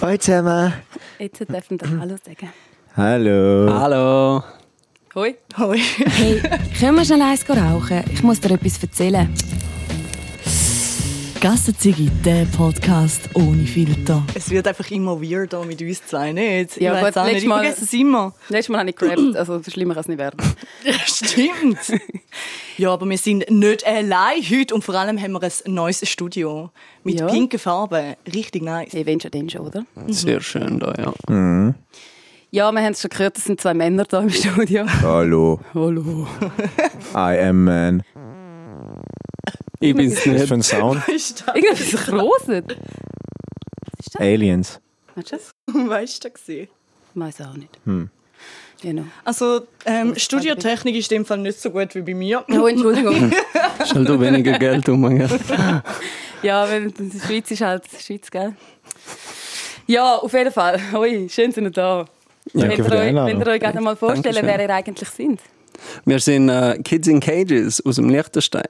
Hallo zusammen. Jetzt dürfen wir Hallo sagen. Hallo. Hallo. Hoi. Hoi. Hey, können wir schnell eins rauchen? Ich muss dir etwas erzählen. Gassenzigi, der Podcast ohne Filter. Es wird einfach immer weirder mit uns zwei, nicht? Ja, ich nicht, letztes ich Mal- vergesse es immer. Letztes Mal habe ich gerappt, also schlimmer kann es nicht werden. Stimmt. ja, aber wir sind nicht allein heute und vor allem haben wir ein neues Studio mit Ja. pinken Farben. Richtig nice. Wenn schon, dann schon, oder? Sehr schön da, ja. Ja, wir haben es schon gehört, es sind zwei Männer da im Studio. Hallo. Hallo. I am man. Ich bin's Was ist nicht. für ein Sound? Irgendwas Großes. Aliens. Weißt du das? Weißt du das? gewesen? Weiß auch nicht. Hm. Genau. Also, ähm, Studiotechnik ist in dem Fall nicht so gut wie bei mir. Oh, Entschuldigung. Stell du weniger Geld um. Gell? ja, weil die Schweiz ist halt Schweiz, gell? Ja, auf jeden Fall. Hoi, schön sind ihr da. Danke Wenn für ihr, die euch, Einladung. wenn ihr euch gerne mal vorstellen, Dankeschön. wer ihr eigentlich sind. Wir sind äh, Kids in Cages aus dem Liechtenstein.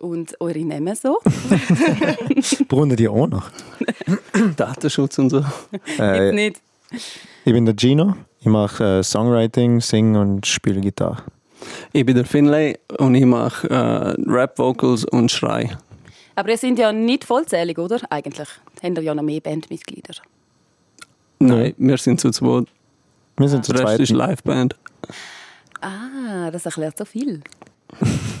Und eure Namen so. Brunnen die auch noch? Datenschutz und so. Jetzt Äh, nicht. ich bin der Gino. Ich mache äh, Songwriting, Sing und spiele Gitarre. Ich bin der Finlay und ich mache äh, Rap-Vocals und Schrei. Aber ihr seid ja nicht vollzählig, oder? Eigentlich. Habt ihr ja noch mehr Bandmitglieder. Nein, wir sind zu zweit. Wir sind zu Der Rest zweit. ist Liveband. Ah, das erklärt so viel.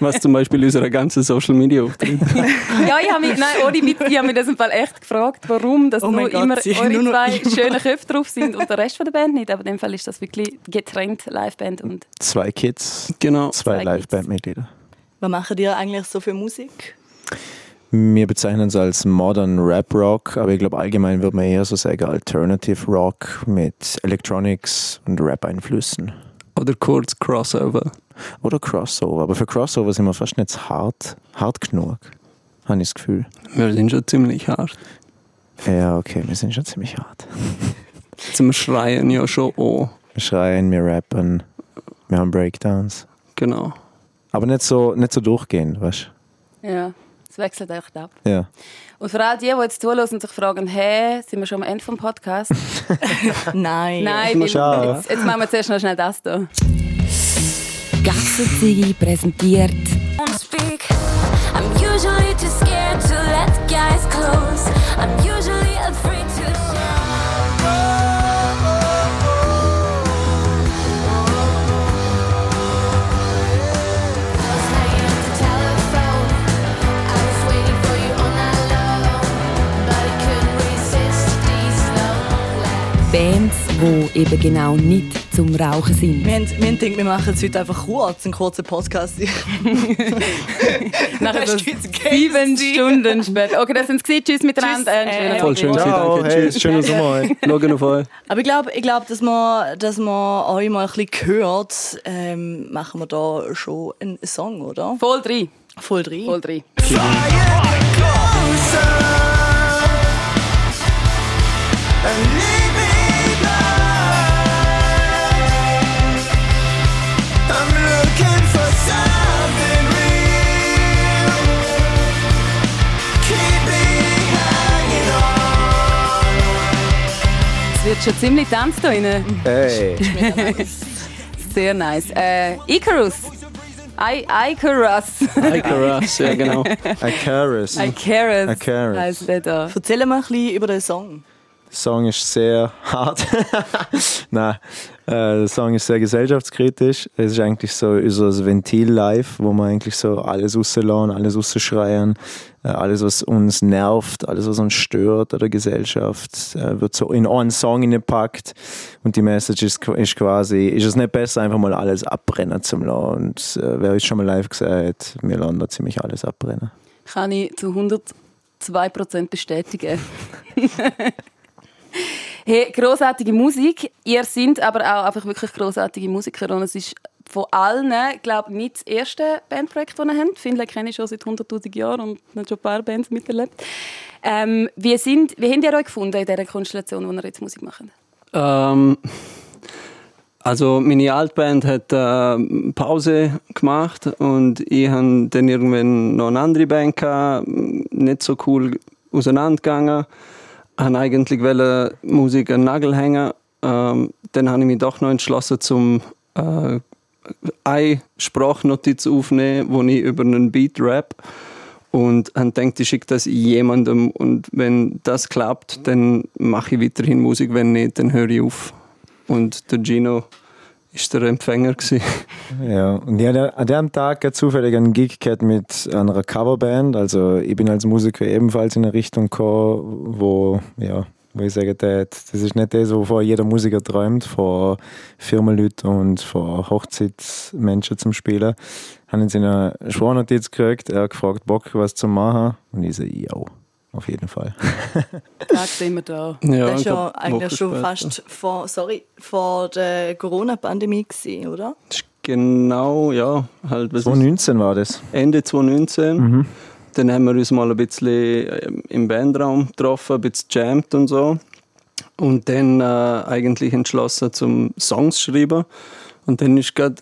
Was zum Beispiel unsere ganze Social Media auftritt. Ja, ich habe mich, nein, ohne Witz, ich habe mich das im Fall echt gefragt, warum dass Oh nur Gott, immer eure nur noch zwei immer- schönen Köpfe drauf sind und der Rest von der Band nicht. Aber in dem Fall ist das wirklich getrennt, Liveband und Zwei Kids, Genau. zwei Zwei Live-Band-Mitglieder. Was machen ihr eigentlich so für Musik? Wir bezeichnen es als Modern Rap Rock, aber ich glaube allgemein würde man eher so sagen Alternative Rock mit Electronics und Rap-Einflüssen. Oder kurz Crossover. Oder Crossover. Aber für Crossover sind wir fast nicht zu hart, hart genug, habe ich das Gefühl. Wir sind schon ziemlich hart. Ja, okay, wir sind schon ziemlich hart. Zum Schreien ja schon auch. Wir schreien, wir rappen, wir haben Breakdowns. Genau. Aber nicht so, nicht so durchgehend, weißt ja, es wechselt echt ab. du? Ja. Und für all die, die jetzt zuhören und sich fragen, hä, sind wir schon am Ende vom Podcast? Nein. Nein, jetzt, jetzt machen wir zuerst noch schnell das hier. Präsentiert. Usually afraid to Bands, die eben genau nicht zum Rauchen sind. Wir haben, wir haben gedacht, wir machen es heute einfach kurz, einen kurzen Podcast. Nachher jetzt sieben Stunden später. Okay, das sind es. Tschüss miteinander. Tschüss. Äh, Voll schön Ciao, danke. hey, Tschüss. schönen Sommer. Schauen auf euch. Aber ich glaube, ich glaub, dass man, dass man euch mal ein bisschen hört, ähm, machen wir da schon einen Song, oder? Voll drei. Voll drin. Voll drei. Es wird schon ziemlich tanzt da drinnen. Hey. Sehr nice. Äh, Icarus. I Icarus. Icarus, ja genau. Icarus. Icarus. Icarus. Heißt der da. Erzähl mal ein bisschen über den Song. Der Song ist sehr hart. Nein, äh, der Song ist sehr gesellschaftskritisch. Es ist eigentlich so unser Ventil live, wo wir eigentlich so alles rauslassen, alles rausschreien. Äh, alles, was uns nervt, alles, was uns stört an der Gesellschaft, äh, wird so in einen Song hineingepackt. Und die Message ist, ist quasi, ist es nicht besser, einfach mal alles abbrennen zu lassen. Und äh, wer ist schon mal live gesagt, wir lassen da ziemlich alles abbrennen. Kann ich zu 102% bestätigen. hey, großartige Musik. Ihr seid aber auch einfach wirklich großartige Musiker. Und es ist von allen, glaube ich, nicht das erste Bandprojekt, das ihr habt. Finlay kenne ich schon seit 100'000 Jahren und habe schon ein paar Bands miterlebt. Ähm, wie, sind, wie habt ihr euch gefunden in dieser Konstellation, wo ihr jetzt Musik macht? Ähm, also meine Altband hat äh, Pause gemacht und ich habe dann irgendwann noch eine andere Band gehabt, nicht so cool auseinandergegangen. Habe eigentlich wollte Musik an Nagel hängen. Ähm, dann habe ich mich doch noch entschlossen, zum äh, eine Sprachnotiz aufnehmen, wo ich über einen Beat rap und habe gedacht, ich schicke das jemandem und wenn das klappt, dann mache ich weiterhin Musik, wenn nicht, dann höre ich auf. Und der Gino ist der Empfänger gewesen. Ja, und ich hatte an dem Tag zufällig einen Gig gehabt mit einer Coverband. Also ich bin als Musiker ebenfalls in eine Richtung gekommen, wo, ja, wo ich sage, das ist nicht das, wovor jeder Musiker träumt, vor Firmenleuten und vor Hochzeitsmenschen zum Spielen. Haben jetzt eine Schwornotiz gekriegt, er hat gefragt, Bock, was zu machen. Und ich so, ja, auf jeden Fall. Tag sind wir da. Ja, das war ja eigentlich schon später. fast vor, sorry, vor der Corona-Pandemie oder? Genau, ja. Halt, was ist 2019 war das. Ende 2019. Dann haben wir uns mal ein bisschen ähm, im Bandraum getroffen, ein bisschen jammed und so. Und dann äh, eigentlich entschlossen zum Songs schreiben. Und dann ist gerade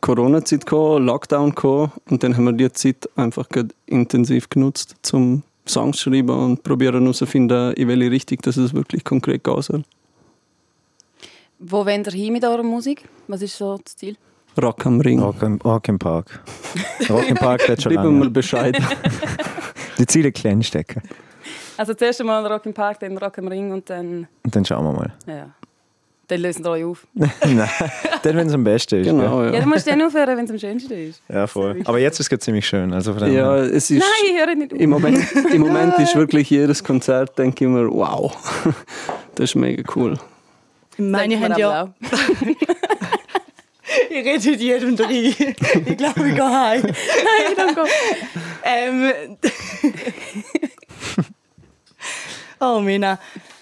Corona-Zeit gekommen, Lockdown gekommen. Und dann haben wir die Zeit einfach intensiv genutzt zum Songs schreiben und probieren herauszufinden, in welche Richtung dass es wirklich konkret gehen soll. Wo wollt ihr hin mit eurer Musik? Was ist so das Ziel? Rock am Ring. Rock im, Rock im Park. Rock im Park wird schon Gib mir mal lange. Bescheid. Die Ziele klein stecken. Also zuerst einmal Rock im Park, dann Rock im Ring und dann, Und dann schauen wir mal. ja. Dann lösen wir euch auf. Nein, dann, wenn es am besten ist. genau, Ja, ja. du musst dann aufhören, wenn es am schönsten ist. Ja, voll. Aber jetzt ist es ziemlich schön. Also von Ja, es ist... Nein, ich höre nicht auf. Im Moment, Im Moment ist wirklich jedes Konzert, denke ich mir, wow, das ist mega cool. Meine haben ja. Ich rede mit jedem drin. Ich glaube, ich gehe heim. Nein, dann go. Ähm. oh, Mina.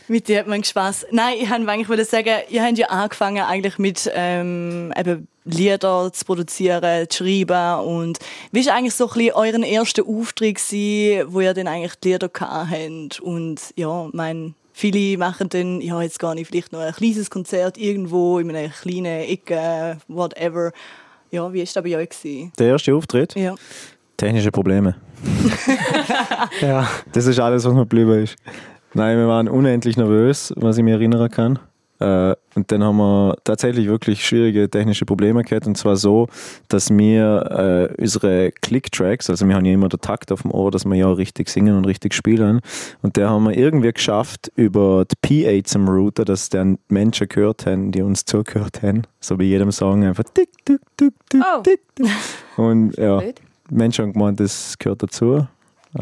Mit dir hat man Spaß. Nein, ich wollte eigentlich wollte sagen, ihr habt ja angefangen eigentlich mit ähm, eben Lieder zu produzieren, zu schreiben und wie war eigentlich so ein bisschen euren erster Auftritt gewesen, wo ihr dann eigentlich die Lieder gehabt habt und ja, mein Viele machen dann, ja, jetzt gehe ich vielleicht noch ein kleines Konzert irgendwo in einer kleinen Ecke, whatever. Ja, wie war das bei euch? Gewesen? Der erste Auftritt, Ja. technische Probleme. Ja. Das ist alles, was mir geblieben ist. Nein, wir waren unendlich nervös, was ich mich erinnern kann. Äh, Und dann haben wir tatsächlich wirklich schwierige technische Probleme gehabt. Und zwar so, dass wir äh, unsere Click-Tracks, also wir haben ja immer den Takt auf dem Ohr, dass wir ja auch richtig singen und richtig spielen. Und der haben wir irgendwie geschafft über die P8 zum Router, dass dann Menschen gehört haben, die uns zugehört haben. So bei jedem Song einfach tick, tick, tick, tick, Oh. tick. Und ja. Menschen haben gemeint, das gehört dazu.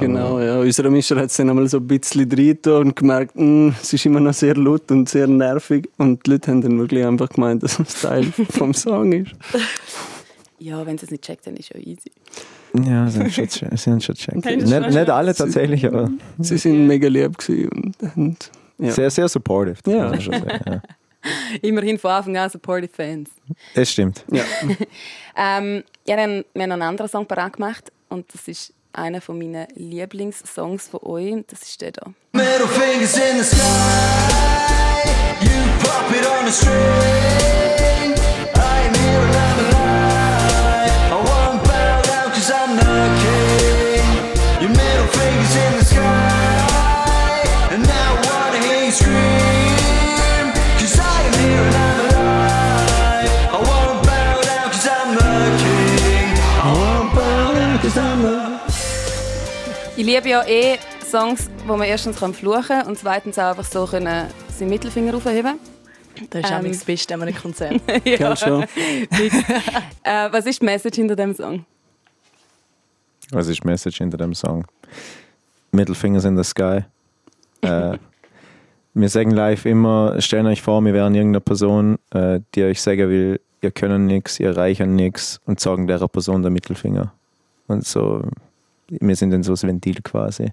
Genau, ja. Unser Mischer hat es dann einmal so ein bisschen drin und gemerkt, "Hm, es ist immer noch sehr laut und sehr nervig. Und die Leute haben dann wirklich einfach gemeint, dass es Teil vom Song ist. Ja, wenn sie es nicht checkt, dann ist es ja easy. Ja, sie haben schon, che- sie haben schon checkt. Nicht, nicht alle tatsächlich, aber Sie sind mega lieb gewesen und, und ja. sehr, sehr supportive. das Ja. muss man schon sagen, ja. Immerhin von Anfang an supportive Fans. Das stimmt. ja. Ähm, ja, dann, wir haben noch einen anderen Song parat gemacht und das ist einer von meinen Lieblingssongs von euch. Das ist der da. Middle Ich liebe ja eh Songs, wo man erstens kann fluchen kann und zweitens auch einfach so können seinen Mittelfinger aufheben Das ist Ähm. ähm. das Beste an einem Konzert. Gell schon? äh, Was ist die Message hinter dem Song? Was ist die Message hinter dem Song? Middle Fingers in the Sky. äh, wir sagen live immer, stellt euch vor, wir wären irgendeine Person, äh, die euch sagen will, ihr könnt nichts, ihr erreichen nichts und sagen der Person der Mittelfinger. Und so, wir sind dann so das Ventil quasi.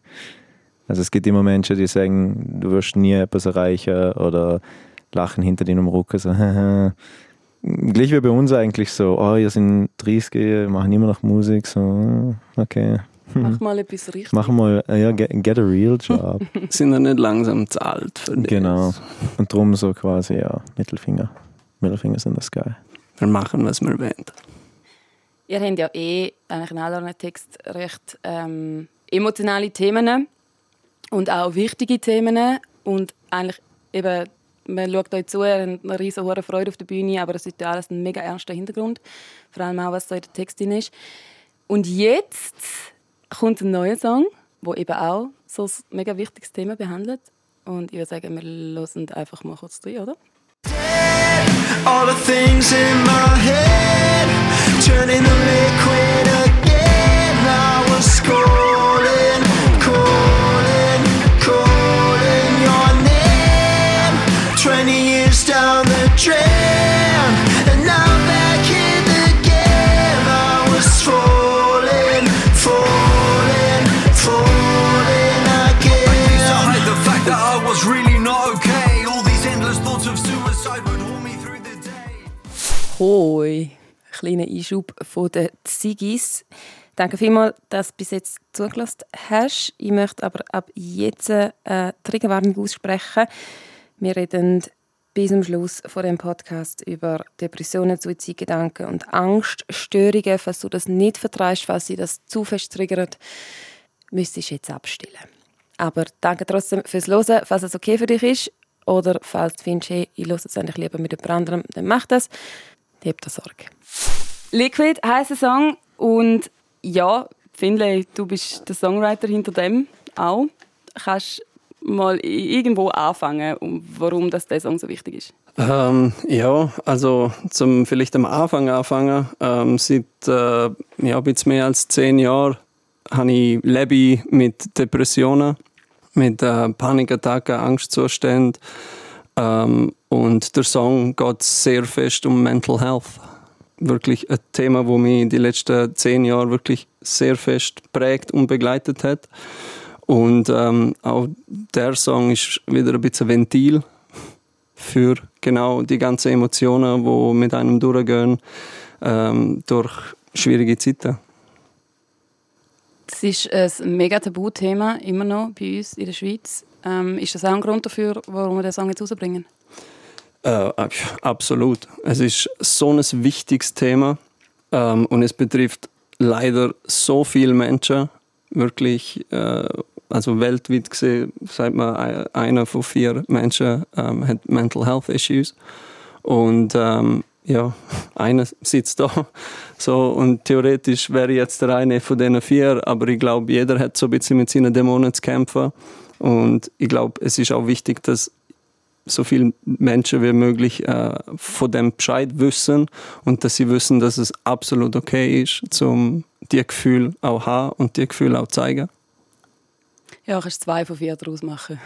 Also es gibt immer Menschen, die sagen, du wirst nie etwas erreichen oder lachen hinter dir im Rücken. So, Gleich wie bei uns eigentlich so, oh, ihr sind 30, wir machen immer noch Musik, so, okay. Mach mal etwas richtig. Machen mal, äh, ja, get, get a real job. Sind ja nicht langsam zu alt für das. genau. Und drum so quasi, ja, Mittelfinger. Mittelfingers in the sky. Wir machen, was wir wollen. Ihr habt ja eh eigentlich in all euren Texten recht ähm, emotionale Themen und auch wichtige Themen. und eigentlich eben, man schaut euch zu, ihr habt eine riesen hohe Freude auf der Bühne, aber es ist ja alles ein mega ernster Hintergrund, vor allem auch, was da in der Text drin ist. Und jetzt kommt ein neuer Song, der eben auch so ein mega wichtiges Thema behandelt und ich würde sagen, wir hören einfach mal kurz rein, oder? All the things in my head turning to liquid again. I was calling, calling, calling your name. Twenty years down the drain, and now back in the game. I was falling, falling, falling again. to hide the fact that I was really not okay. All these endless thoughts of suicide would haunt me through the day. Hoi, kleiner Einschub von den Ziggis. Danke vielmals, dass du bis jetzt zugelassen hast. Ich möchte aber ab jetzt eine Triggerwarnung aussprechen. Wir reden bis zum Schluss von dem Podcast über Depressionen, Suizidgedanken und Angststörungen. Falls du das nicht vertreibst, falls sie das zu fest triggert, müsstest du jetzt abstellen. Aber danke trotzdem fürs Hören, falls es okay für dich ist. Oder falls du findest, hey, ich höre es eigentlich lieber mit jemand anderem, dann mach das. Hab da Sorge. Liquid heisst der Song und ja, Finlay, du bist der Songwriter hinter dem auch. Kannst mal irgendwo anfangen, um warum das der Song so wichtig ist? Ähm, ja, also zum vielleicht am Anfang anfangen. Ähm, seit äh, ja, ein bisschen mehr als zehn Jahren habe ich lebe mit Depressionen, mit äh, Panikattacken, Angstzuständen. Ähm, und der Song geht sehr fest um Mental Health. Wirklich ein Thema, wo mich die letzten zehn Jahre wirklich sehr fest prägt und begleitet hat. Und ähm, auch der Song ist wieder ein bisschen Ventil für genau die ganzen Emotionen, die mit einem durchgehen ähm, durch schwierige Zeiten. Es ist ein mega Tabuthema, immer noch bei uns in der Schweiz. Ähm, ist das auch ein Grund dafür, warum wir den Song jetzt rausbringen? Äh, ab- absolut. Es ist so ein wichtiges Thema ähm, und es betrifft leider so viele Menschen. Wirklich, äh, also weltweit gesehen, sagt man, ein- einer von vier Menschen ähm, hat Mental Health Issues. Und ähm, ja, einer sitzt da. So, und theoretisch wäre jetzt der eine von diesen vier, aber ich glaube, jeder hat so ein bisschen mit seinen Dämonen zu kämpfen. Und ich glaube, es ist auch wichtig, dass so viele Menschen wie möglich äh, von dem Bescheid wissen und dass sie wissen, dass es absolut okay ist, zum die Gefühle auch haben und die Gefühle auch zeigen. Ja, kannst zwei von vier daraus machen.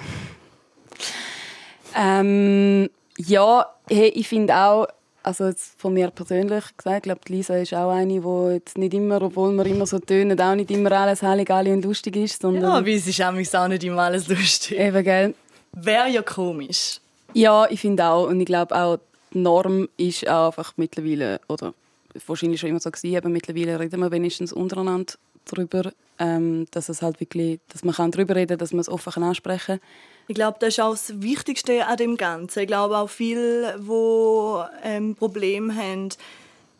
ähm, ja, hey, ich finde auch, also jetzt von mir persönlich gesagt, ich glaube, die Lisa ist auch eine, die jetzt nicht immer, obwohl wir immer so tönen, auch nicht immer alles heilig, alle und lustig ist, Ja, sondern aber es ist amigs auch nicht immer alles lustig. eben, gell? Wäre ja komisch. Ja, ich finde auch. Und ich glaube auch, die Norm ist einfach mittlerweile, oder wahrscheinlich schon immer so gewesen, aber mittlerweile reden wir wenigstens untereinander darüber, ähm, dass es halt wirklich, dass man kann darüber reden, dass man es offen kann ansprechen. Ich glaube, das ist auch das Wichtigste an dem Ganzen. Ich glaube auch viele, die ähm, Probleme haben,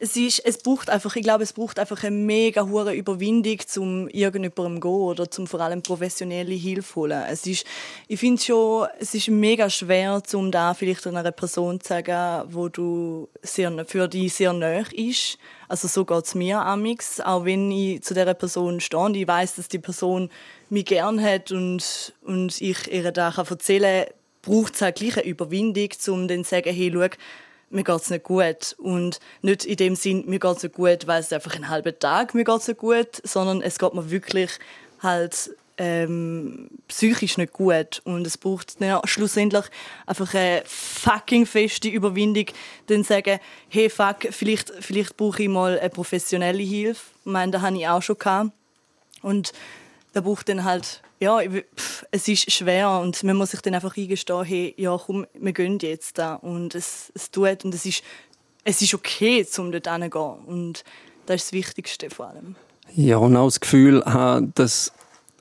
es, ist, es braucht einfach, ich glaube, es braucht einfach eine mega hohe Überwindung, um irgendjemandem zu gehen oder zum vor allem professionelle Hilfe holen. Es ist, ich finde schon, es ist mega schwer, um da vielleicht einer Person zu sagen, wo du sehr, für dich sehr nahe ist. Also so geht es mir amix, auch wenn ich zu dieser Person stehe und ich weiß, dass die Person mich gern hat und, und ich ihr da erzählen kann, braucht es halt gleich eine Überwindung, um dann zu sagen, hey, schau, mir geht's nicht gut. Und nicht in dem Sinn, mir geht's nicht gut, weil es einfach einen halben Tag mir geht's nicht gut, sondern es geht mir wirklich halt ähm, psychisch nicht gut. Und es braucht ja, schlussendlich einfach eine fucking feste Überwindung, dann sagen, hey fuck, vielleicht, vielleicht brauche ich mal eine professionelle Hilfe. Ich meine, das habe ich auch schon gehabt. Und da braucht dann halt, ja, pff, es ist schwer und man muss sich dann einfach eingestehen, hey, ja komm, wir gehen jetzt da und es, es tut und es ist, es ist okay, um dort hinzugehen und das ist das Wichtigste vor allem. Ja, und auch das Gefühl haben, dass,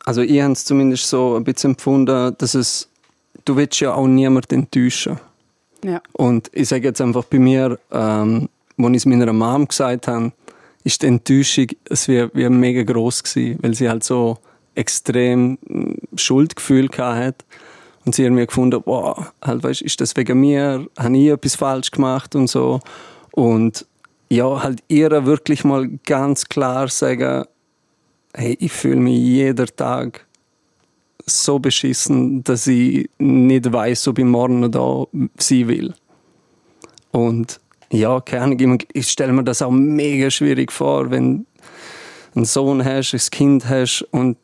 also ich habe es zumindest so ein bisschen empfunden, dass es, du willst ja auch niemanden enttäuschen. Ja. Und ich sage jetzt einfach bei mir, ähm, als ich es meiner Mom gesagt habe, ist die Enttäuschung es wie, wie mega groß gewesen, weil sie halt so extrem mm, Schuldgefühl hat Und sie haben mir gefunden, wow, halt, weißt, ist das wegen mir? Habe ich etwas falsch gemacht und so? Und ja, halt ihr wirklich mal ganz klar sagen, hey, ich fühle mich jeder Tag so beschissen, dass ich nicht weiß, ob ich morgen da sein will. Und ja, keine Ahnung, ich- stelle mir das auch mega schwierig vor, wenn einen Sohn hast, ein Kind hast und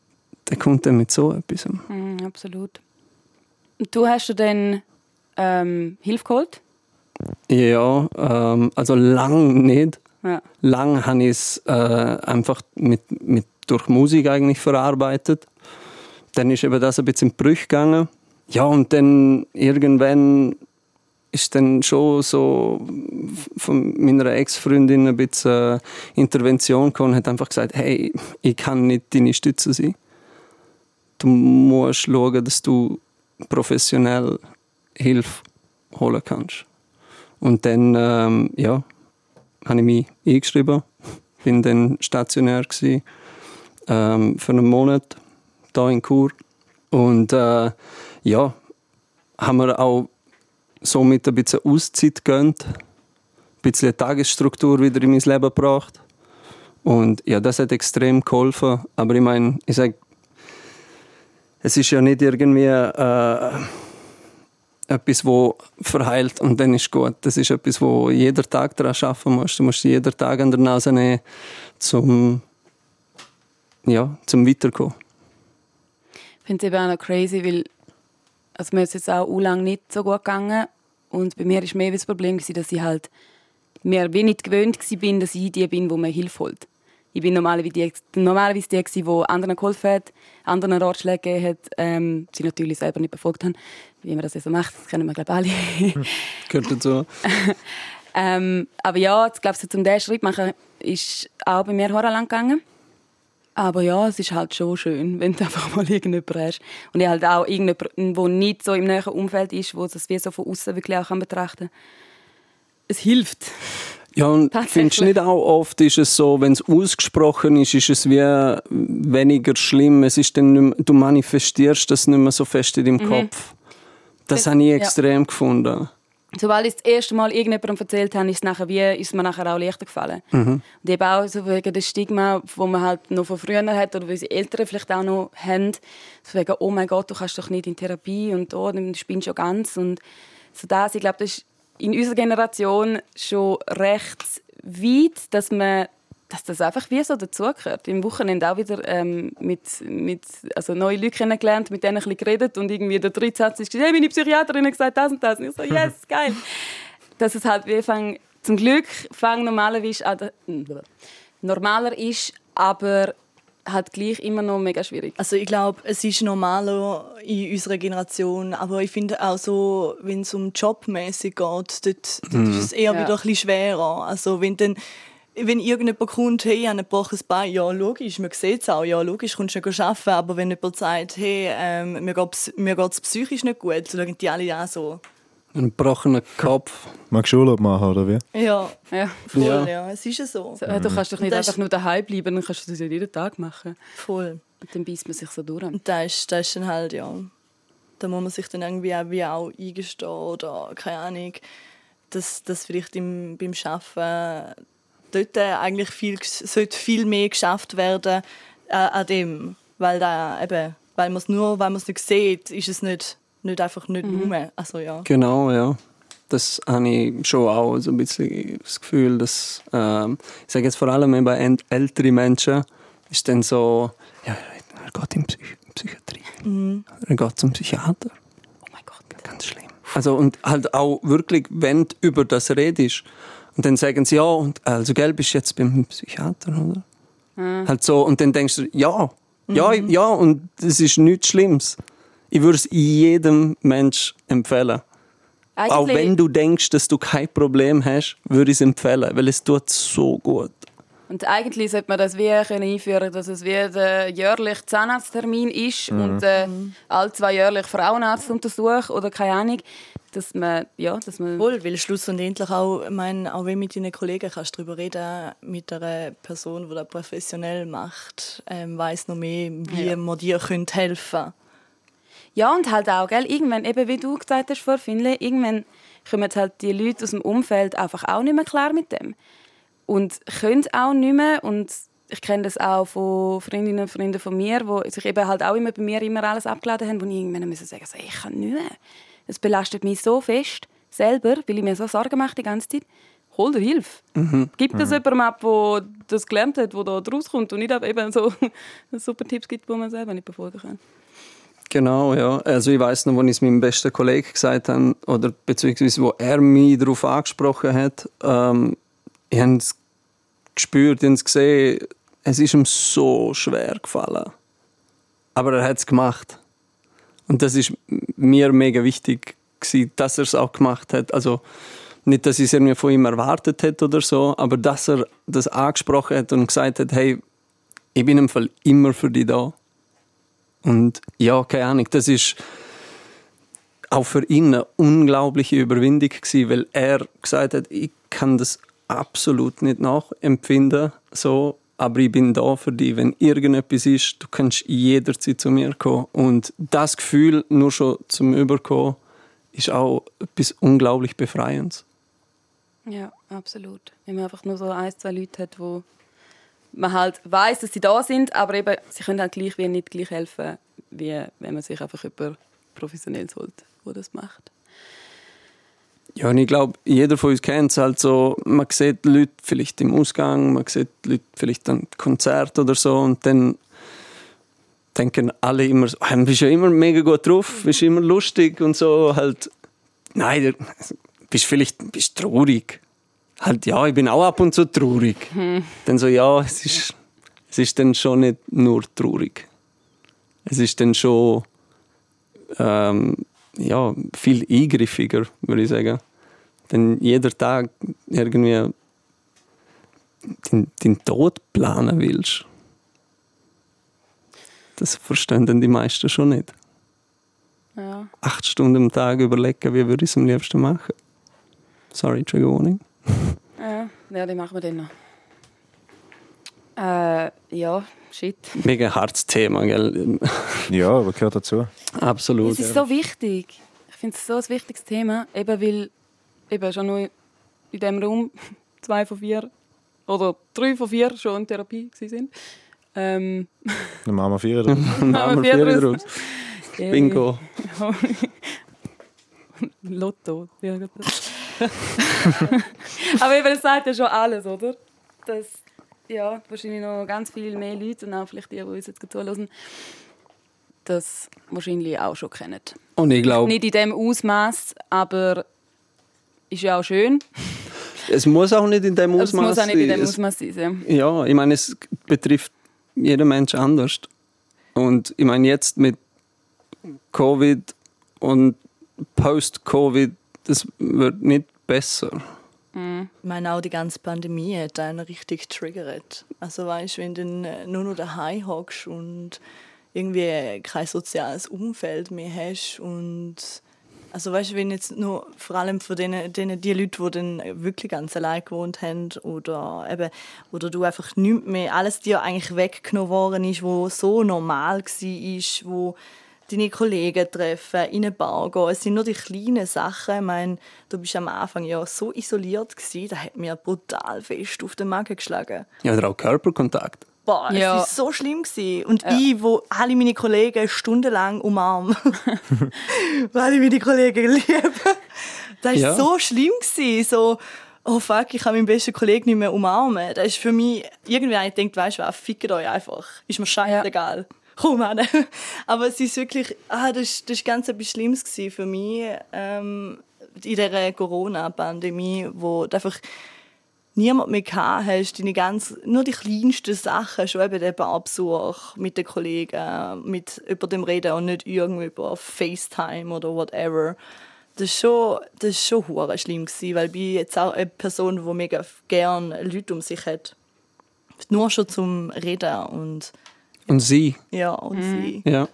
der kommt dann mit so etwas. Mhm, absolut. Und du hast dir dann ähm, Hilfe geholt? Ja, ähm, also lang nicht. Ja. Lang habe ich es äh, einfach mit, mit, durch Musik eigentlich verarbeitet. Dann ist eben das ein bisschen in die Brüche gegangen. Ja, und dann irgendwann ist dann schon so von meiner Ex-Freundin ein bisschen äh, Intervention gekommen und hat einfach gesagt, hey, ich kann nicht deine Stütze sein. Du musst schauen, dass du professionell Hilfe holen kannst. Und dann, ähm, ja, habe ich mich eingeschrieben, bin dann stationär gewesen, ähm, für einen Monat da in Chur. Und äh, ja, haben wir auch somit ein bisschen Auszeit gegönnt, ein bisschen Tagesstruktur wieder in mein Leben gebracht. Und ja, das hat extrem geholfen. Aber ich meine, ich sage, es ist ja nicht irgendwie äh, etwas, wo verheilt und dann ist gut. Das ist etwas, wo jeder Tag daran arbeiten musst. Du musst jeden Tag an der Nase nehmen, zum, ja, zum Weiterkommen. Ich finde es eben auch noch crazy, weil also mir ist jetzt auch u lang nicht so gut gegangen und bei mir ist mehr das Problem dass ich halt mir wie nicht gewöhnt war, dass ich die bin, wo mir Hilfe holt. Ich bin normalerweise die, normalerweise die, gewesen, die anderen geholfen hat, anderen Ratschläge gegeben hat, ähm, sie natürlich selber nicht befolgt haben, wie man das ja so macht, das kennen wir glaube ich alle. Gehört dazu. Ähm, aber ja, ich glaube, so zum diesen Schritt machen ist auch bei mir lang gegangen. Aber ja, es ist halt schon schön, wenn du einfach mal irgendjemanden hast. Und ich halt auch irgendjemanden, der nicht so im näheren Umfeld ist, wo das wie so von außen wirklich auch kann betrachten Es hilft. Ja, und findest du nicht auch oft, ist es so, wenn es ausgesprochen ist, ist es wie weniger schlimm. Es ist dann mehr, du manifestierst das nicht mehr so fest in deinem Kopf. Das Das- habe ich ja. extrem gefunden. Sobald ich das erste Mal irgendjemandem erzählt habe, ist es, nachher wie, ist mir nachher auch leichter gefallen. Und eben auch so wegen dem Stigma, wo man halt noch von früher hat oder unsere Eltern vielleicht auch noch haben. So wegen, oh mein Gott, du kannst doch nicht in Therapie und oh, du spinnst schon ganz. Und so das, ich glaube, das ist in unserer Generation schon recht weit, dass man dass das einfach wie so dazugehört. Im Wochenende auch wieder ähm, mit, mit also neue Leute kennengelernt, mit denen ein bisschen geredet und irgendwie der dritte Satz ist, hey, meine Psychiaterin hat gesagt das und das. Und ich so, yes, geil. Dass es halt wie fang, zum Glück fang normalerweise an der- normaler ist, aber halt gleich immer noch mega schwierig. Also ich glaube, es ist normaler in unserer Generation, aber ich finde auch so, wenn es um jobmäßig geht, dort, dort ist es eher Ja. wieder ein bisschen schwerer. Also wenn dann wenn irgendjemand kommt, hey, ich habe ein gebrochenes Bein, ja, logisch, man sieht es auch, ja, logisch, kommst du nicht arbeiten, aber wenn jemand sagt, hey, ähm, mir geht mir geht's psychisch nicht gut, dann schauen die alle ja so. Ein gebrochener Kopf. Magst du Urlaub machen, oder wie? Ja, Ja. voll, Ja. ja, es ist ja so. So, äh, Du kannst doch nicht Das- einfach nur daheim bleiben, dann kannst du das ja jeden Tag machen. Voll. Und dann beißt man sich so durch. Und da ist, da ist dann halt, ja, da muss man sich dann irgendwie auch, wie auch eingestehen oder, keine Ahnung, dass, dass vielleicht im, beim Arbeiten dort eigentlich viel, sollte viel mehr geschafft werden äh, an dem, weil da eben, weil man es nur, weil man es nicht sieht, ist es nicht, nicht einfach nicht nur, also ja. Genau, ja. Das habe ich schon auch so ein bisschen das Gefühl, dass, ähm, ich sage jetzt vor allem bei ält- älteren Menschen, ist dann so, ja, er geht in Psych Psychiatrie, er geht zum Psychiater. Oh mein Gott. Ganz schlimm. Also und halt auch wirklich, wenn du über das redest und dann sagen sie, ja, und also gell, bist jetzt beim Psychiater, oder? Halt so, und dann denkst du, ja, ja, ja, und das ist nichts Schlimmes. Ich würde es jedem Mensch empfehlen. Auch Eigentlich- wenn du denkst, dass du kein Problem hast, würde ich es empfehlen, weil es tut so gut. Und eigentlich sollte man das wie können einführen, dass es wie der jährliche Zahnarzttermin ist und äh, alle zwei jährlich Frauenarztuntersuch oder keine Ahnung, dass man ja, dass man Wohl, weil schlussendlich auch, ich meine, auch wenn mit deinen Kollegen kannst du darüber reden, mit einer Person, die das professionell macht, ähm, weiß noch mehr, wie Ja. man dir könnte helfen Ja, und halt auch, gell, irgendwann, eben wie du gesagt hast vor Finlay, irgendwann kommen halt die Leute aus dem Umfeld einfach auch nicht mehr klar mit dem. Und können auch nicht mehr. Und ich kenne das auch von Freundinnen und Freunden von mir, die sich eben halt auch immer bei mir immer alles abgeladen haben, wo ich irgendwann müssen sagen so, ich kann nicht mehr. Es belastet mich so fest, selber, weil ich mir so Sorgen mache die ganze Zeit. Hol dir Hilfe. Gib das jemandem ab, der das gelernt hat, der da rauskommt und nicht eben so super Tipps gibt, die man selber nicht befolgen kann. Genau, ja. Also ich weiß noch, als ich es meinem besten Kollegen gesagt habe, oder beziehungsweise wo er mich darauf angesprochen hat, ähm, ich habe es gespürt, ich habe es gesehen, es ist ihm so schwer gefallen. Aber er hat es gemacht. Und das ist mir mega wichtig, gewesen, dass er es auch gemacht hat. Also nicht, dass ich es irgendwie von ihm erwartet hätte oder so, aber dass er das angesprochen hat und gesagt hat, hey, ich bin im Fall immer für dich da. Und ja, keine Ahnung, das ist auch für ihn eine unglaubliche Überwindung gewesen, weil er gesagt hat, ich kann das absolut nicht nachempfinden, so, aber ich bin da für dich. Wenn irgendetwas ist, du kannst jederzeit zu mir kommen. Und das Gefühl, nur schon zum Überkommen, ist auch etwas unglaublich Befreiendes. Ja, absolut. Wenn man einfach nur so ein, zwei Leute hat, wo man halt weiß, dass sie da sind, aber eben, sie können halt gleich wie nicht gleich helfen, wie wenn man sich einfach über professionell holt, wo das macht. Ja, und ich glaube, jeder von uns kennt es halt so, man sieht Leute vielleicht im Ausgang, man sieht Leute vielleicht am Konzert oder so und dann denken alle immer so, «Ah, du bist ja immer mega gut drauf, bist immer lustig und so, halt, nein, du bist vielleicht bist traurig. Halt, ja, ich bin auch ab und zu traurig. Dann so, ja, es ist, es ist dann schon nicht nur traurig. Es ist dann schon ähm, ja, viel eingriffiger, würde ich sagen. Denn jeder Tag irgendwie den, den Tod planen willst. Das verstehen dann die meisten schon nicht. Ja. Acht Stunden am Tag überlegen, wie würde ich es am liebsten machen. Sorry, Trigger Warning. Ja, ja die machen wir dann noch. Äh, ja, shit. Mega hartes Thema, gell? Ja, aber gehört dazu. Absolut. Es ist ja. so wichtig. Ich finde es so ein wichtiges Thema, eben weil eben schon nur in diesem Raum zwei von vier oder drei von vier schon in Therapie sind. Ähm, Dann machen wir vier. Dann haben wir vier draus. Bingo. Lotto. Ja. Aber eben, das sagt ja schon alles, oder? Dass ja, wahrscheinlich noch ganz viele mehr Leute und auch vielleicht die, die uns jetzt zuhören, das wahrscheinlich auch schon kennen. Und ich glaube, Nicht in dem Ausmaß, aber ist ja auch schön. es muss auch nicht in dem Aber es Ausmaß muss auch nicht in dem sein. Es- Ausmaß sein. Ja, ich meine, es betrifft jeden Mensch anders. Und ich meine, jetzt mit Covid und Post-Covid, das wird nicht besser. Ich meine, auch die ganze Pandemie hat einen richtig triggert. Also weißt, wenn du dann äh, nur noch daheim hockst und irgendwie kein soziales Umfeld mehr hast und also weißt, wenn jetzt nur vor allem für denen, denen die Leute, die dann wirklich ganz allein gewohnt haben oder eben oder du einfach nichts mehr alles dir eigentlich weggenommen worden ist, wo so normal war, ist, wo deine Kollegen treffen, in eine Bar gehen. Es sind nur die kleinen Sachen. Ich meine, du bist am Anfang ja so isoliert gewesen, das hat mir brutal fest auf den Magen geschlagen. Ja, oder auch Körperkontakt. Boah, es Ja. war so schlimm. Gewesen. Und ich, wo alle meine Kollegen stundenlang umarmen, weil ich meine Kollegen liebe. Das war Ja. so schlimm. Gewesen. So, oh fuck, ich kann meinen besten Kollegen nicht mehr umarmen. Das ist für mich, irgendwie ich gedacht, weißt du was, fickt euch einfach. Ist mir scheißegal. Komm an. Aber es ist wirklich, ah, das, ist ganz etwas Schlimmes für mich ähm, in dieser Corona-Pandemie, wo du einfach niemand mehr gehabt hast, deine ganz, nur die kleinsten Sachen, schon eben der Barbesuch mit den Kollegen, mit über dem Reden und nicht irgendwie über FaceTime oder whatever. Das ist schon, das ist schon hure schlimm gewesen, weil ich bin jetzt auch eine Person, die mega gern Leute um sich hat. Nur schon zum Reden und Und sie, ja, und sie. ja.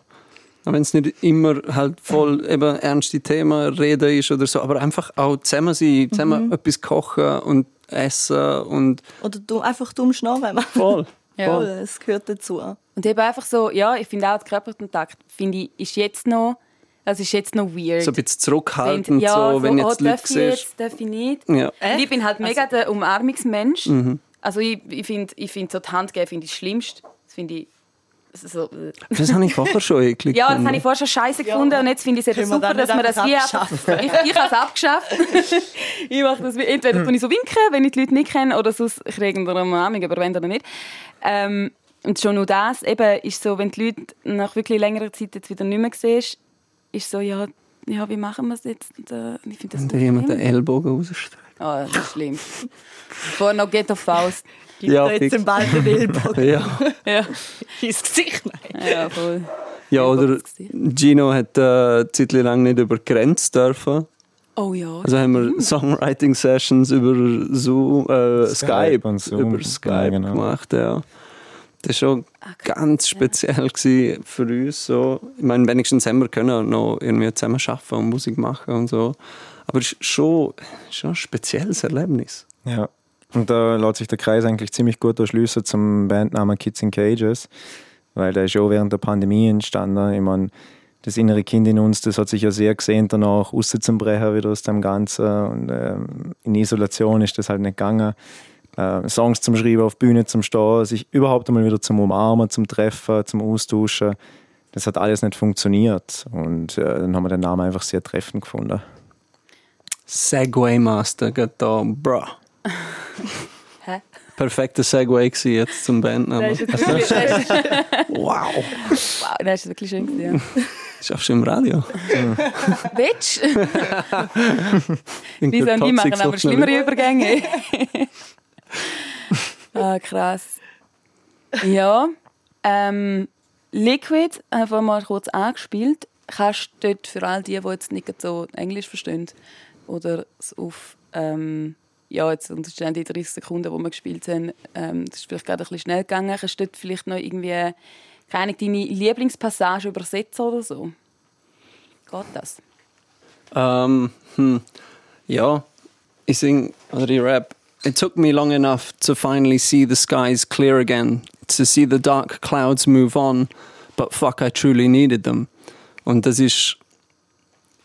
Auch wenn es nicht immer halt voll eben ernste Themen reden ist oder so, aber einfach auch zusammen sein, zusammen etwas kochen und essen und Oder du, einfach dumm schnarren. voll. Ja. Voll, es gehört dazu. Und eben einfach so, ja, ich finde auch, der Körperkontakt, finde ich, ist jetzt noch Das ist jetzt noch weird. So ein bisschen zurückhaltend, ja, so, wenn oh, jetzt darf Leute ich siehst. jetzt, darf ich nicht. Ja. Ich bin halt mega Also der Umarmungsmensch. Mhm. Also ich, ich finde, ich find so die Hand geben finde ich das Schlimmste. Das finde ich so, äh. Das habe ich vorher schon eklig Ja, das habe ich vorher schon scheiße gefunden und jetzt finde ich es wir super, das dass man das wie. Ich, ich habe es abgeschafft. ich mache das wie, entweder tue ich so winken, wenn ich die Leute nicht kenne, oder sonst kriege ich eine Umarmung, aber wenn dann nicht. Ähm, und schon nur das eben ist so, wenn die Leute nach wirklich längerer Zeit jetzt wieder nicht mehr siehst, ist so, ja, ja wie machen wir es jetzt? Und, äh, ich finde das da jemand den. Ellbogen rausstreckt. Oh, das ist schlimm. Vorher noch geht auf Faust. Gibt Ja, ja, jetzt fix. den Ball den Ellbogen Ja. Ja, ins Gesicht. Nein. ja voll. ja, oder. Gino hat äh, eine Zeit lang nicht über die Grenze dürfen. Oh ja. Also haben wir Songwriting-Sessions über Zoom, äh, Skype Skype, und Zoom. über Ja, Skype genau. gemacht. Ja. Das war schon ganz speziell gewesen für uns. So. Ich meine, wenigstens haben wir können noch irgendwie zusammen arbeiten und Musik machen und so. Aber es ist schon, schon ein spezielles Erlebnis. Ja. Und da lässt sich der Kreis eigentlich ziemlich gut erschließen zum Bandnamen Kids in Cages, weil der ist ja auch während der Pandemie entstanden. Ich meine, das innere Kind in uns, das hat sich ja sehr gesehnt, danach rauszubrechen wieder aus dem Ganzen. Und ähm, in Isolation ist das halt nicht gegangen. Äh, Songs zum Schreiben, auf Bühne zum Stehen, sich überhaupt einmal wieder zum Umarmen, zum Treffen, zum Austauschen. Das hat alles nicht funktioniert. Und äh, dann haben wir den Namen einfach sehr treffend gefunden. Segway Master, geht da, bro. Hä? Perfekter Segway jetzt zum Das Bandnamen. ist jetzt wirklich, das Wow. wow, das ist wirklich schön. gewesen, Schaffst du im Radio? Ja. Bitch! Die toxic machen, aber schlimmere Übergänge. ah, krass. Ja, ähm, Liquid, einfach mal kurz angespielt. Kannst du dort für all die, die jetzt nicht so Englisch verstehen oder es auf, ähm, ja, jetzt unterstehen die 30 Sekunden, die wir gespielt haben, ähm, das ist vielleicht gerade ein bisschen schnell gegangen. Kannst du dort vielleicht noch irgendwie, keine deine Lieblingspassage übersetzen oder so? Geht das? Um, hm. Ja, ich sing oder ich rap. It took me long enough to finally see the skies clear again, to see the dark clouds move on, but fuck, I truly needed them. Und das ist,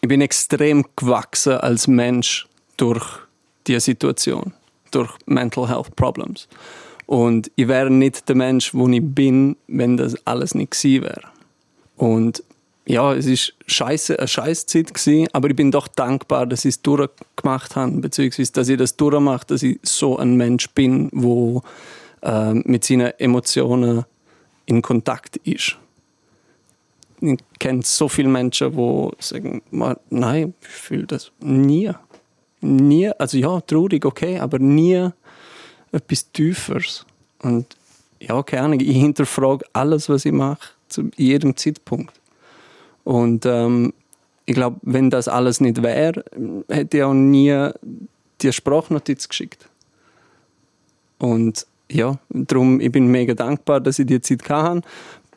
ich bin extrem gewachsen als Mensch durch diese Situation, durch Mental Health Problems. Und ich wäre nicht der Mensch, wo ich bin, wenn das alles nicht gewesen wäre. Und ja, es ist scheiße, eine scheiß Zeit gewesen, aber ich bin doch dankbar, dass ich es durchgemacht habe, beziehungsweise dass ich das durchmache, dass ich so ein Mensch bin, wo äh, mit seinen Emotionen in Kontakt ist. Kenne so viele Menschen, die sagen, "Ma, nein, ich fühle das nie. Nie, also ja, traurig, okay, aber nie etwas Tieferes. Und ja, keine Ahnung, ich hinterfrage alles, was ich mache, zu jedem Zeitpunkt. Und ähm, ich glaube, wenn das alles nicht wäre, hätte ich auch nie die Sprachnotiz geschickt. Und ja, darum, ich bin mega dankbar, dass ich die Zeit hatte.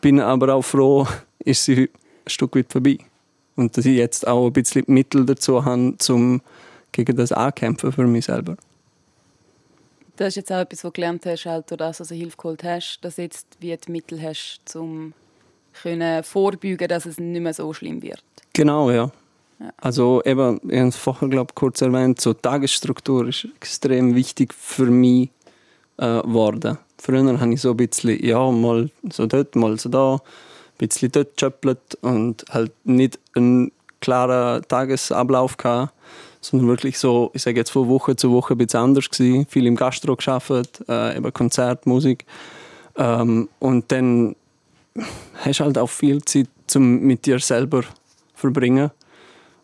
Bin aber auch froh, ist sie ein Stück weit vorbei. Und dass ich jetzt auch ein bisschen Mittel dazu habe, um gegen das ankämpfen für mich selber. Das ist jetzt auch etwas, was du gelernt hast, halt, durch das, was du Hilfe geholt hast, dass du jetzt wie die Mittel hast, um vorbeugen, dass es nicht mehr so schlimm wird. Genau, ja. Ja. Also eben, ich habe es vorher glaub, kurz erwähnt, so Tagesstruktur ist extrem wichtig für mich äh, geworden. Früher habe ich so ein bisschen, ja, mal so dort, mal so da, bisschen dort gejöppelt und halt nicht einen klaren Tagesablauf gehabt, sondern wirklich so, ich sage jetzt von Woche zu Woche ein bisschen anders gewesen. Viel im Gastro gearbeitet, äh, eben Konzert, Musik. Ähm, und dann hast du halt auch viel Zeit zum mit dir selber verbringen.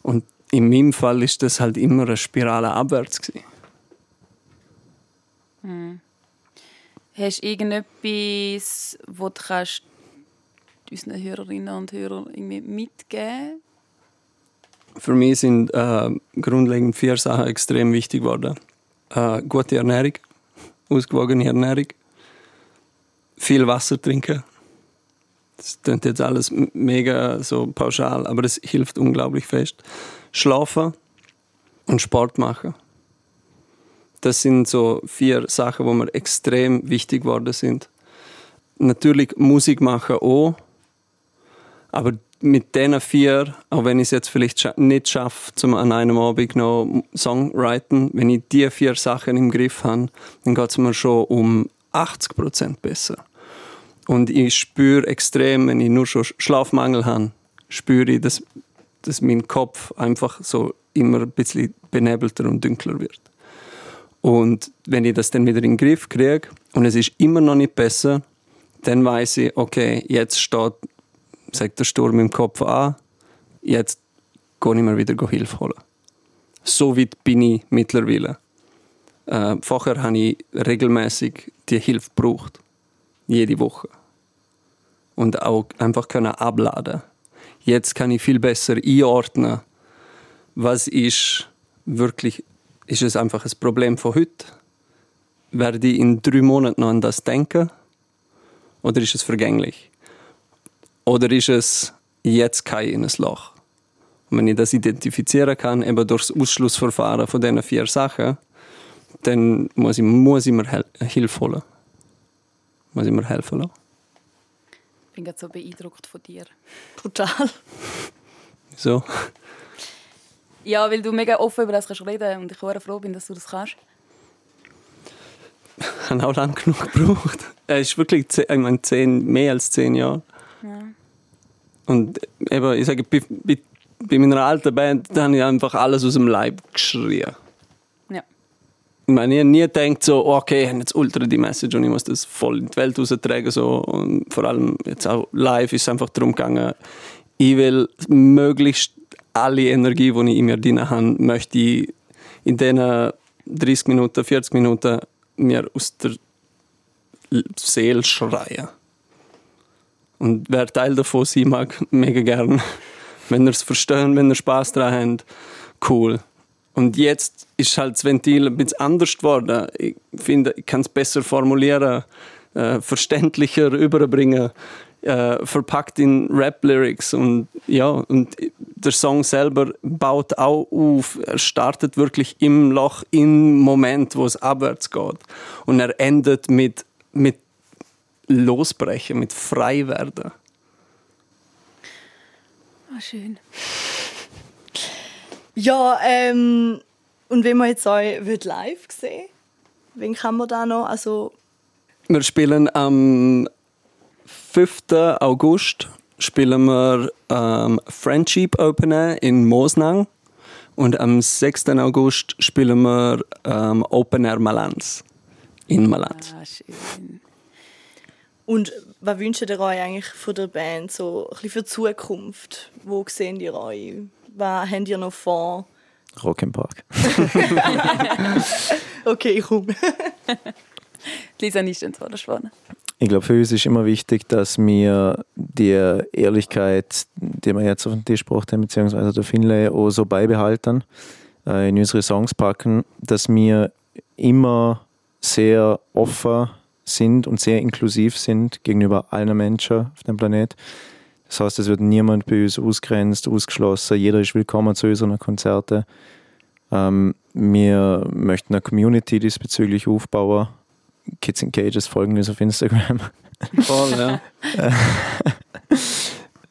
Und in meinem Fall ist das halt immer eine Spirale abwärts gewesen. Hast du irgendetwas, wo du kannst unseren Hörerinnen und Hörern irgendwie mitgeben Für mich sind äh, grundlegend vier Sachen extrem wichtig geworden. Äh, gute Ernährung, ausgewogene Ernährung, viel Wasser trinken. Das klingt jetzt alles mega so pauschal, aber das hilft unglaublich fest. Schlafen und Sport machen. Das sind so vier Sachen, wo mir extrem wichtig geworden sind. Natürlich Musik machen auch, aber mit diesen vier, auch wenn ich es jetzt vielleicht scha nicht schaffe, zum an einem Abend noch Songwriten, wenn ich die vier Sachen im Griff habe, dann geht es mir schon um 80% besser. Und ich spüre extrem, wenn ich nur schon Schlafmangel habe, spüre ich, dass, dass mein Kopf einfach so immer ein bisschen benebelter und dunkler wird. Und wenn ich das dann wieder in den Griff kriege und es ist immer noch nicht besser, dann weiß ich, okay, jetzt steht, sagt der Sturm im Kopf an, jetzt gehe ich mir wieder Hilfe holen. So weit bin ich mittlerweile. Äh, vorher habe ich regelmäßig die Hilfe gebraucht. Jede Woche. Und auch einfach können abladen. Jetzt kann ich viel besser einordnen, was ist wirklich, ist es einfach ein Problem von heute? Werde ich in drei Monaten noch an das denken? Oder ist es vergänglich? Oder ist es jetzt kein in ein Loch? Und wenn ich das identifizieren kann, eben durch das Ausschlussverfahren von diesen vier Sachen, dann muss ich, muss ich mir hel Hilfe holen. Muss ich mir helfen lassen. Ich bin gerade so beeindruckt von dir. Brutal. So. Ja, weil du mega offen über das kannst reden und ich sehr froh bin, dass du das kannst. Ich habe auch lange genug gebraucht. Es ist wirklich ze- ich meine, zehn, mehr als zehn Jahre. Und eben, ich sage, bei, meiner alten Band, da habe ich einfach alles aus dem Leib geschrien. Ja. Ich meine, ich habe nie gedacht, so, oh, okay, ich habe jetzt ultra die Message und ich muss das voll in die Welt raustragen. So. Und vor allem jetzt auch live ist es einfach darum gegangen, ich will möglichst alle Energie, die ich in mir drin habe, möchte ich in diesen 30 Minuten, 40 Minuten mir aus der Seele schreien. Und wer Teil davon sein mag, mega gern. Wenn ihr es verstehen, wenn ihr Spaß daran habt, cool. Und jetzt ist halt das Ventil ein bisschen anders geworden. Ich finde, ich kann es besser formulieren, äh, verständlicher überbringen, äh, verpackt in Rap-Lyrics. Und ja, und der Song selber baut auch auf. Er startet wirklich im Loch, im Moment, wo es abwärts geht. Und er endet mit, mit Losbrechen, mit Freiwerden. Ah, schön. Ja, ähm, und wenn man jetzt euch wird live sehen, wen kann man da noch? Also, Wir spielen am 5. August spielen wir ähm, Friendship Open Air in Mosnang und am 6. August spielen wir ähm, Open Air Malanz in Malanz. Ah, schön. Und was wünscht ihr euch eigentlich von der Band so ein bisschen für die Zukunft? Wo seht ihr euch? Was habt ihr noch vor? Rock im Park. Okay, komm. Lisa nicht ins Wort vorne. Ich glaube, für uns ist immer wichtig, dass wir die Ehrlichkeit, die wir jetzt auf den Tisch gebracht haben, beziehungsweise der Finlay auch so beibehalten, äh, in unsere Songs packen, dass wir immer sehr offen sind und sehr inklusiv sind gegenüber allen Menschen auf dem Planet. Das heißt, es wird niemand bei uns ausgrenzt, ausgeschlossen. Jeder ist willkommen zu unseren Konzerten. Ähm, wir möchten eine Community diesbezüglich aufbauen. Kids in Cages folgen uns auf Instagram. Voll, ja.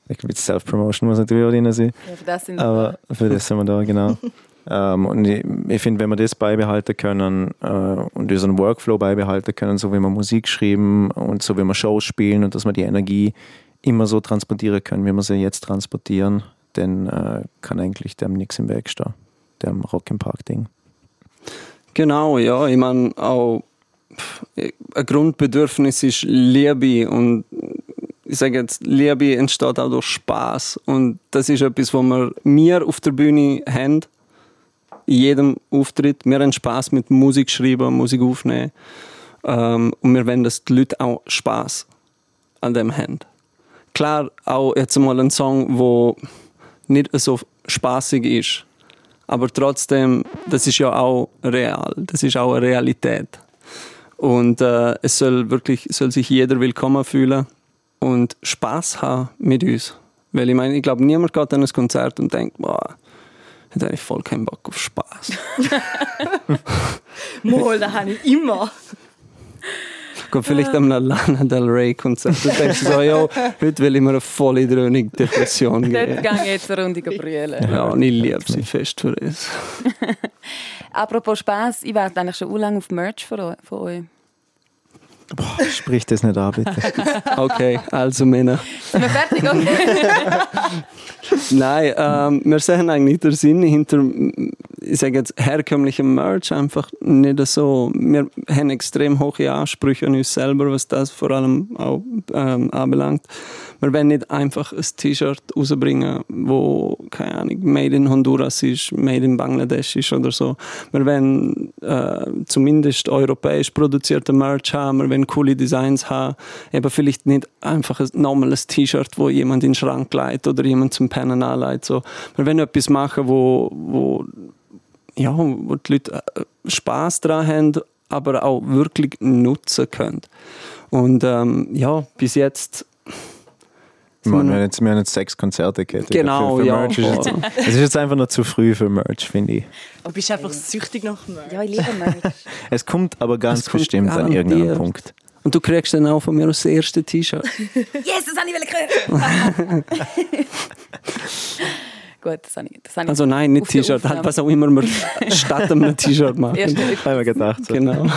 Ein bisschen Self-Promotion muss natürlich auch drin sein. Ja, für das sind Aber für das sind wir da, genau. ähm, und ich, ich finde, wenn wir das beibehalten können äh, und unseren Workflow beibehalten können, so wie wir Musik schreiben und so wie wir Shows spielen und dass wir die Energie immer so transportieren können, wie wir sie jetzt transportieren, dann äh, kann eigentlich dem nichts im Weg stehen. Dem Rock im Park-Ding. Genau, ja. Ich meine, auch ein Grundbedürfnis ist Liebe und ich sage jetzt, Liebe entsteht auch durch Spaß und das ist etwas, was wir, wir auf der Bühne haben, jedem Auftritt. Wir haben Spaß mit Musik schreiben, Musik aufnehmen ähm, und wir wollen, dass die Leute auch Spaß an dem haben. Klar, auch jetzt mal ein Song, wo nicht so spaßig ist, aber trotzdem, das ist ja auch real, das ist auch eine Realität. Und äh, es soll wirklich, soll sich jeder willkommen fühlen und Spaß haben mit uns. Weil ich meine, ich glaube, niemand geht an ein Konzert und denkt, boah, hätte eigentlich voll keinen Bock auf Spaß. Mal, das habe ich immer. Geht vielleicht an einem Lana Del Rey Konzert. Du denkst so, ja, heute will ich mir eine volle dröhnige Depression Dort geben. gehe ich jetzt eine Runde brüllen. Ja, und ich liebe sie fest für das. Apropos Spaß, ich warte eigentlich schon lange auf Merch von eu- euch. Sprich das nicht an, bitte. Okay, also Männer. Sind wir fertig? Okay. Nein, ähm, wir sehen eigentlich den Sinn hinter, ich sage jetzt, herkömmlichem Merch einfach nicht so. Wir haben extrem hohe Ansprüche an uns selber, was das vor allem auch ähm, anbelangt. Wir wollen nicht einfach ein T-Shirt rausbringen, wo, keine Ahnung, made in Honduras ist, made in Bangladesch ist oder so. Wir wollen äh, zumindest europäisch produzierte Merch haben, wollen coole Designs haben. Eben vielleicht nicht einfach ein normales T-Shirt, wo jemand in den Schrank leitet oder jemand zum Pennen anleitet. So. Wir wollen etwas machen, wo, wo, ja, wo die Leute äh, Spaß dran haben, aber auch wirklich nutzen können. Und ähm, ja, bis jetzt Ich meine, wir haben jetzt, wir haben jetzt sechs Konzerte gehabt. Genau, für, für ja, Merch ist jetzt, voll. Es ist jetzt einfach noch zu früh für Merch, finde ich. Du bist einfach süchtig nach Merch. Ja, ich liebe Merch. Es kommt aber ganz kommt bestimmt an irgendeinem Punkt. Und du kriegst dann auch von mir das erste T-Shirt. Yes, das habe ich hören. Gut, das habe ich, das habe ich Also nein, nicht T-Shirt, halt was auch immer wir statt einem T-Shirt machen. Erste Haben wir gedacht. So. Genau.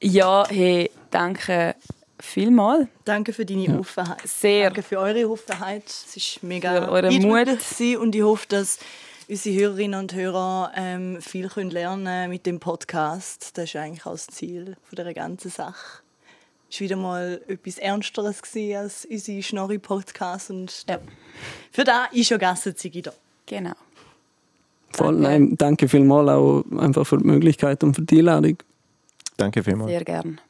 Ja, hey, danke vielmals. Danke für deine Offenheit. Sehr. Danke für eure Offenheit. Es ist mega Für euren Mut. und ich hoffe, dass unsere Hörerinnen und Hörer ähm, viel können lernen mit dem Podcast. Das ist eigentlich auch das Ziel von der ganzen Sache. Es war wieder mal etwas Ernsteres als unsere Schnorri-Podcast und Ja. für da ist ja Gassenzigi da. Genau. Voll, Danke. nein, danke vielmals auch einfach für die Möglichkeit und für die Einladung. Danke vielmals. Sehr gern.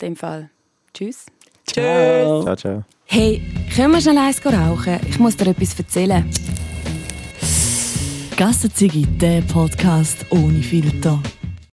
In dem Fall. Tschüss. Ciao. Ciao, ciao. Hey, können wir schnell eins rauchen? Ich muss dir etwas erzählen. Gassenzigi, der Podcast ohne Filter.